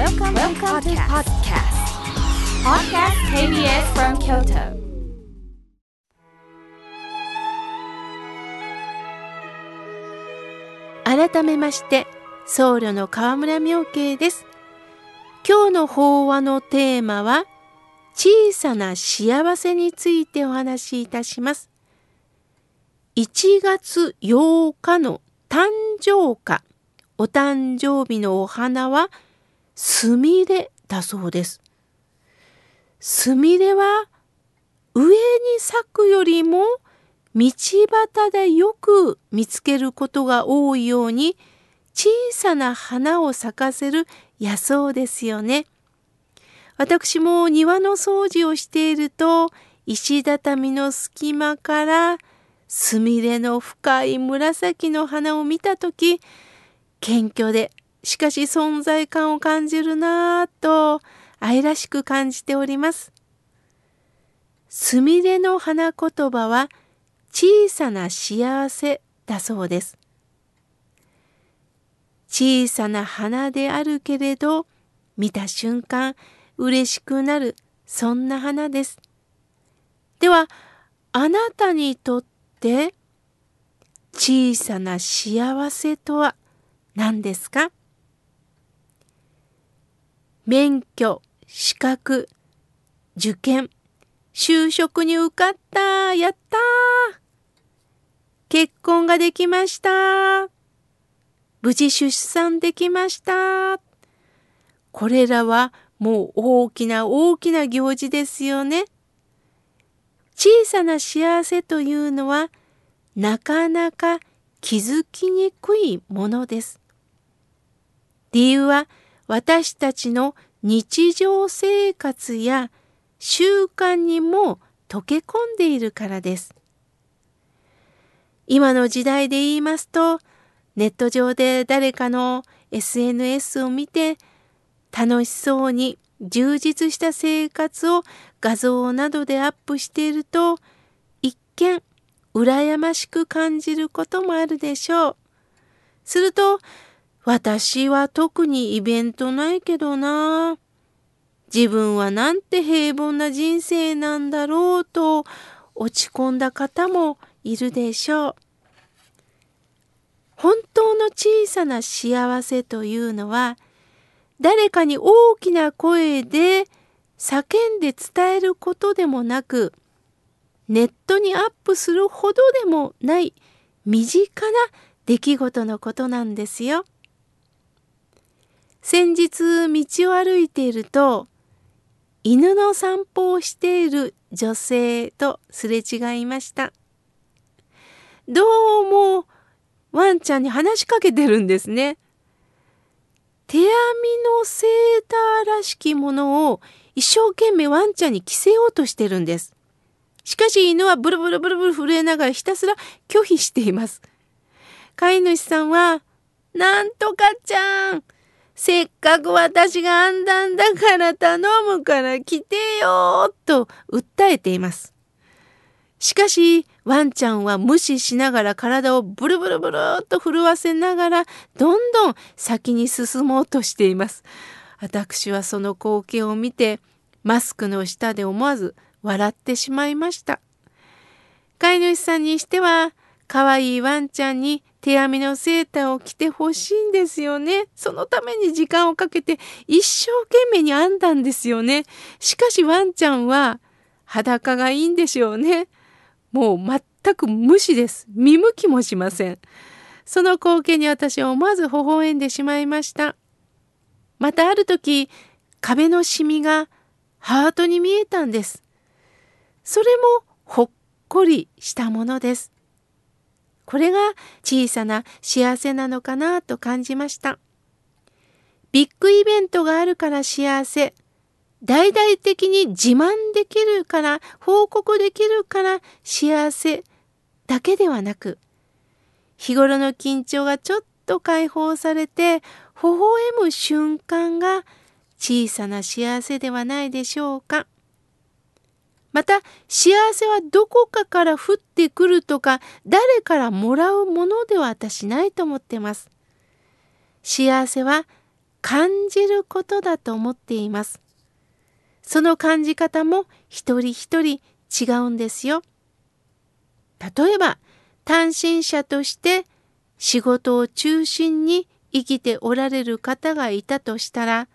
Welcome, Welcome to podcast. Podcast KBS from Kyoto. 改めまして僧侶の河村明慶です今日の法話のテーマは小さな幸せについてお話しいたします1月8日の誕生花お誕生日のお花はすみれだそうですすみれは上に咲くよりも道端でよく見つけることが多いように小さな花を咲かせる野草ですよね。私も庭の掃除をしていると石畳の隙間からすみれの深い紫の花を見た時謙虚でしかし存在感を感じるなぁと愛らしく感じております。すみれの花言葉は小さな幸せだそうです。小さな花であるけれど見た瞬間嬉しくなるそんな花です。ではあなたにとって小さな幸せとは何ですか？免許、資格、受験、就職に受かった、やった結婚ができました。無事出産できました。これらはもう大きな大きな行事ですよね。小さな幸せというのはなかなか気づきにくいものです。理由は私たちの日常生活や習慣にも溶け込んでいるからです。今の時代で言いますと、ネット上で誰かの SNS を見て楽しそうに充実した生活を画像などでアップしていると一見羨ましく感じることもあるでしょう。すると私は特にイベントないけどな。自分はなんて平凡な人生なんだろうと落ち込んだ方もいるでしょう。本当の小さな幸せというのは誰かに大きな声で叫んで伝えることでもなくネットにアップするほどでもない身近な出来事のことなんですよ。先日道を歩いていると犬の散歩をしている女性とすれ違いました。どうもワンちゃんに話しかけてるんですね。手編みのセーターらしきものを一生懸命ワンちゃんに着せようとしてるんです。しかし犬はブルブルブルブル震えながらひたすら拒否しています。飼い主さんは、なんとかちゃん、せっかく私が編んだんだから頼むから来てよと訴えています。しかし、ワンちゃんは無視しながら体をブルブルブルっと震わせながら、どんどん先に進もうとしています。私はその光景を見て、マスクの下で思わず笑ってしまいました。飼い主さんにしては、可愛いワンちゃんに手編みのセーターを着てほしいんですよね。そのために時間をかけて一生懸命に編んだんですよね。しかしワンちゃんは裸がいいんでしょうね。もう全く無視です。見向きもしません。その光景に私は思わず微笑んでしまいました。またある時、壁のシミがハートに見えたんです。それもほっこりしたものです。これが小さな幸せなのかなと感じました。ビッグイベントがあるから幸せ。大々的に自慢できるから、報告できるから幸せだけではなく、日頃の緊張がちょっと解放されて、微笑む瞬間が小さな幸せではないでしょうか。また幸せはどこかから降ってくるとか誰からもらうものでは私ないと思ってます。幸せは感じることだと思っています。その感じ方も一人一人違うんですよ。例えば単身者として仕事を中心に生きておられる方がいたとしたら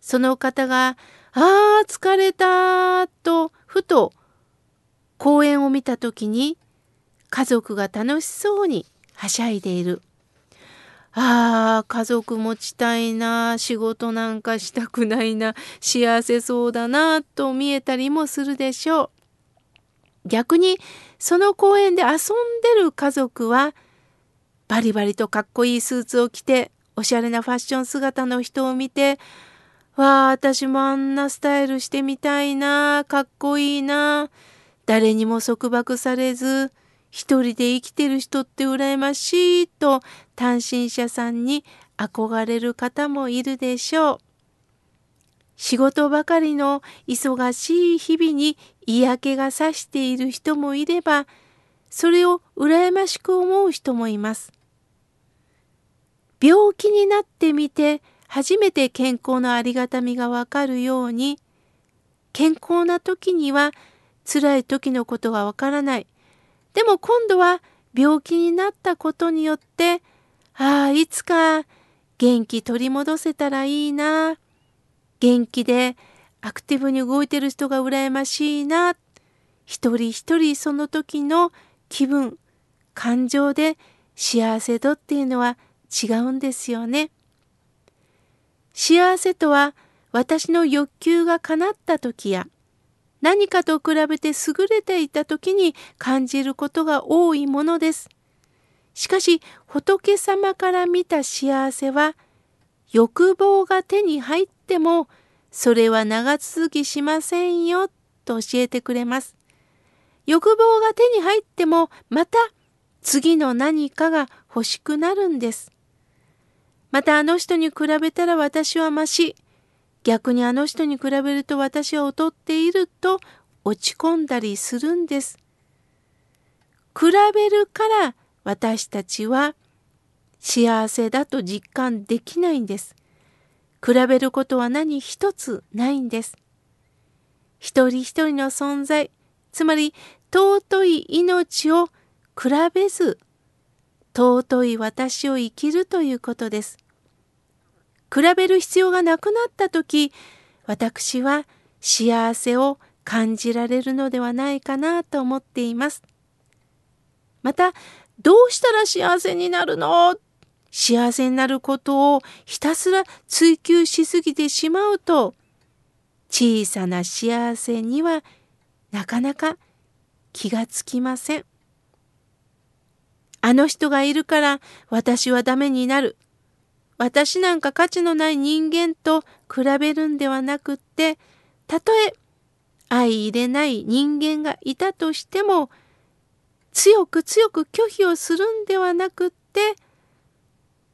その方が「ああ疲れた」とふと公園を見た時に家族が楽しそうにはしゃいでいる。ああ、家族持ちたいな、仕事なんかしたくないな、幸せそうだな、と見えたりもするでしょう。逆に、その公園で遊んでる家族は、バリバリとかっこいいスーツを着て、おしゃれなファッション姿の人を見て、わあ、私もあんなスタイルしてみたいな、かっこいいな、誰にも束縛されず、一人で生きてる人って羨ましいと単身者さんに憧れる方もいるでしょう。仕事ばかりの忙しい日々に嫌気がさしている人もいれば、それを羨ましく思う人もいます。病気になってみて初めて健康のありがたみがわかるように、健康な時には辛い時のことがわからない。でも今度は病気になったことによって、ああ、いつか元気取り戻せたらいいな。元気でアクティブに動いてる人が羨ましいな。一人一人その時の気分、感情で幸せ度っていうのは違うんですよね。幸せとは私の欲求が叶った時や何かと比べて優れていた時に感じることが多いものです。しかし仏様から見た幸せは欲望が手に入ってもそれは長続きしませんよと教えてくれます。欲望が手に入ってもまた次の何かが欲しくなるんです。またあの人に比べたら私はまし。逆にあの人に比べると私は劣っていると落ち込んだりするんです。比べるから私たちは幸せだと実感できないんです。比べることは何一つないんです。一人一人の存在、つまり尊い命を比べず、尊い私を生きるということです。比べる必要がなくなった時私は幸せを感じられるのではないかなと思っています。またどうしたら幸せになるの？幸せになることをひたすら追求しすぎてしまうと小さな幸せにはなかなか気がつきません。あの人がいるから私はダメになる。私なんか価値のない人間と比べるんではなくってたとえ相入れない人間がいたとしても強く強く拒否をするんではなくって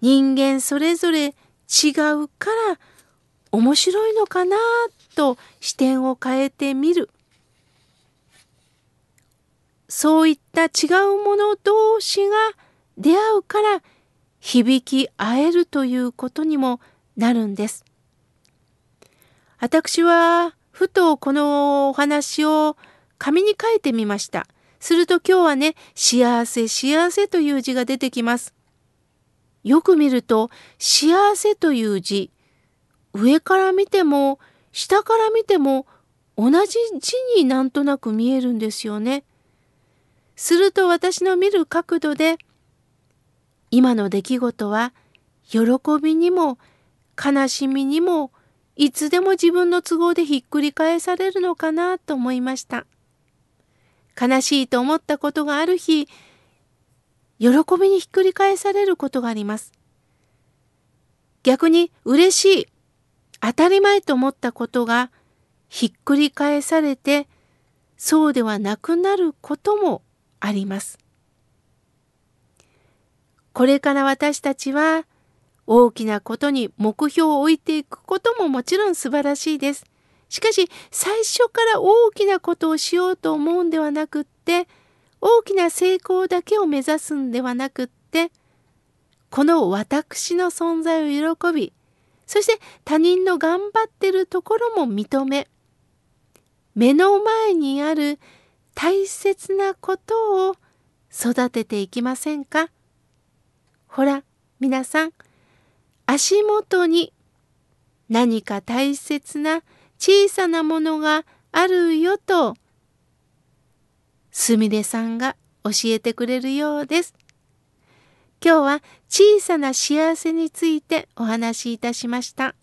人間それぞれ違うから面白いのかなと視点を変えてみる。そういった違うもの同士が出会うから響き合えるということにもなるんです。私はふとこのお話を紙に書いてみました。すると今日はね、幸せ幸せという字が出てきます。よく見ると幸せという字、上から見ても下から見ても同じ字になんとなく見えるんですよね。すると私の見る角度で今の出来事は喜びにも悲しみにもいつでも自分の都合でひっくり返されるのかなと思いました。悲しいと思ったことがある日、喜びにひっくり返されることがあります。逆に嬉しい、当たり前と思ったことがひっくり返されて、そうではなくなることもあります。これから私たちは大きなことに目標を置いていくことももちろん素晴らしいです。しかし最初から大きなことをしようと思うんではなくって大きな成功だけを目指すんではなくってこの私の存在を喜びそして他人の頑張ってるところも認め、目の前にある大切なことを育てていきませんか？ほら、皆さん、足元に何か大切な小さなものがあるよと、すみれさんが教えてくれるようです。今日は小さな幸せについてお話しいたしました。